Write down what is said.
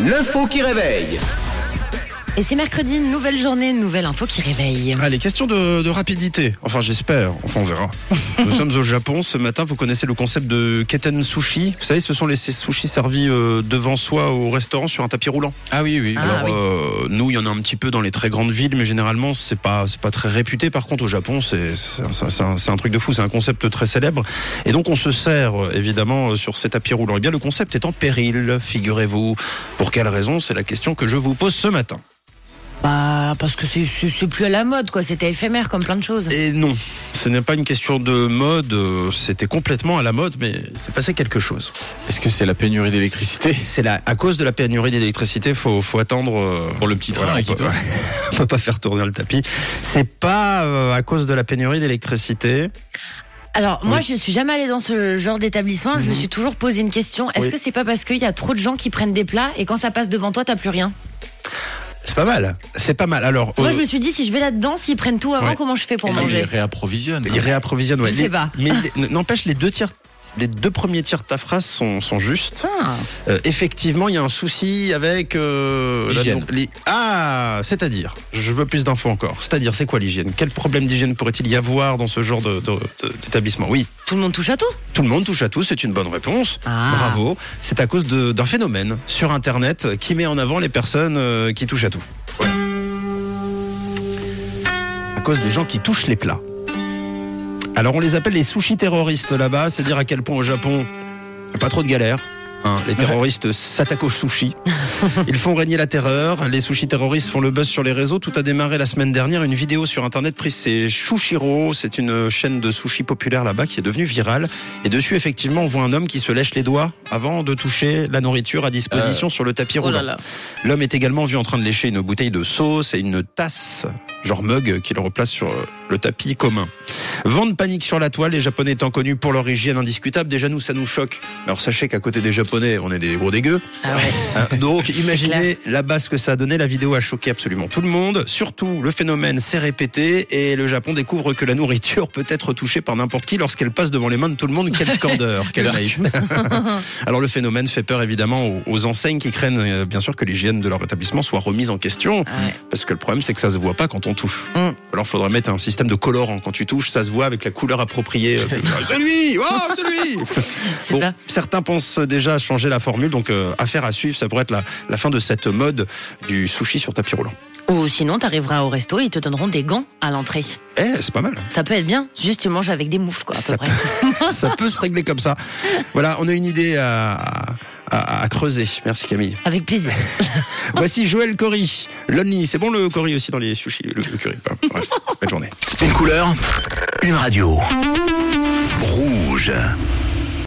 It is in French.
L'info qui réveille. Et c'est mercredi, nouvelle journée, nouvelle info qui réveille. Allez, question de, de rapidité. Enfin, j'espère. Enfin, on verra. Nous sommes au Japon. Ce matin, vous connaissez le concept de keten sushi. Vous savez, ce sont les ces sushis servis euh, devant soi au restaurant sur un tapis roulant. Ah oui, oui. Ah, Alors, oui. euh, nous, il y en a un petit peu dans les très grandes villes, mais généralement, c'est pas, c'est pas très réputé. Par contre, au Japon, c'est, c'est, un, c'est un truc de fou. C'est un concept très célèbre. Et donc, on se sert, euh, évidemment, euh, sur ces tapis roulants. Eh bien, le concept est en péril, figurez-vous. Pour quelle raison? C'est la question que je vous pose ce matin. Bah, parce que c'est- plus à la mode, quoi. C'était éphémère comme plein de choses. Et non, ce n'est pas une question de mode, euh, c'était complètement à la mode, mais c'est passé quelque chose. Est-ce que c'est la pénurie d'électricité? C'est là, à cause de la pénurie d'électricité, faut, faut attendre. euh, Pour le petit train voilà, qui on, peut, on peut pas faire tourner le tapis. C'est pas euh, à cause de la pénurie d'électricité? Alors, moi, je suis jamais allée dans ce genre d'établissement. Je me Mhm. suis toujours posé une question. Est-ce Oui. que c'est pas parce qu'il y a trop de gens qui prennent des plats et quand ça passe devant toi, t'as plus rien? C'est pas mal. C'est pas mal. Alors, Moi, euh, je me suis dit, si je vais là-dedans, s'ils prennent tout avant, Ouais. comment je fais pour Et là, il manger réapprovisionne. il réapprovisionne. ouais. Je sais pas. Mais n'empêche, les deux tiers. Les deux premiers tiers de ta phrase sont, sont justes. Ah. Euh, effectivement, il y a un souci avec euh, la- L'hygiène. les- Ah, c'est-à-dire, je veux plus d'infos encore. C'est-à-dire, c'est quoi l'hygiène? Quel problème d'hygiène pourrait-il y avoir dans ce genre de- de- de- d'établissement? Oui, Tout le monde touche à tout? Tout le monde touche à tout, c'est une bonne réponse. Ah. Bravo. C'est à cause de- d'un phénomène sur Internet qui met en avant les personnes euh, qui touchent à tout. Ouais. À cause des gens qui touchent les plats. Alors on les appelle les sushi terroristes là-bas, c'est dire à quel point au Japon, pas trop de galères. hein. les terroristes s'attaquent aux sushis. Ils font régner la terreur. Les sushis terroristes font le buzz sur les réseaux. Tout a démarré la semaine dernière. Une vidéo sur Internet prise c'est Shushiro. C'est une chaîne de sushi populaire là-bas qui est devenue virale. Et dessus, effectivement, on voit un homme qui se lèche les doigts avant de toucher la nourriture à disposition sur le tapis Oh roulant. L'homme est également vu en train de lécher une bouteille de sauce et une tasse, genre mug, qu'il replace sur euh, le tapis commun. Vent de panique sur la toile, les Japonais étant connus pour leur hygiène indiscutable. Déjà, nous, ça nous choque. Alors, sachez qu'à côté des Japonais, on est des gros dégueux. Ah ouais. Hein, Donc, imaginez là-bas ce que ça a donné. La vidéo a choqué absolument tout le monde. Surtout, le phénomène s'est répété et le Japon découvre que la nourriture peut être touchée par n'importe qui lorsqu'elle passe devant les mains de tout le monde. Quelle candeur, quelle. Alors, le phénomène fait peur évidemment aux, enseignes qui craignent euh, bien sûr que l'hygiène de leur établissement soit remise en question. Ah ouais. Parce que le problème, c'est que ça se voit pas quand on touche. Mm. Alors, faudrait mettre un système de colorant. Quand tu touches, ça se voit avec la couleur appropriée. Euh, c'est lui! Oh, c'est lui! C'est ça. certains pensent déjà à changer la formule, donc euh, affaire à suivre. Ça pourrait être la, la fin de cette mode du sushi sur tapis roulant. Ou sinon, t'arriveras au resto et ils te donneront des gants à l'entrée. Eh, c'est pas mal. Ça peut être bien. Juste, tu manges avec des moufles, quoi, à peu Ça près. ça peut se régler comme ça. Voilà, on a une idée à, à- à creuser. Merci Camille. Avec plaisir. Voici Joël Cory. Lonely, c'est bon le Cory aussi dans les sushis, le, le curry. Bref, belle journée. Une couleur, une radio. Rouge.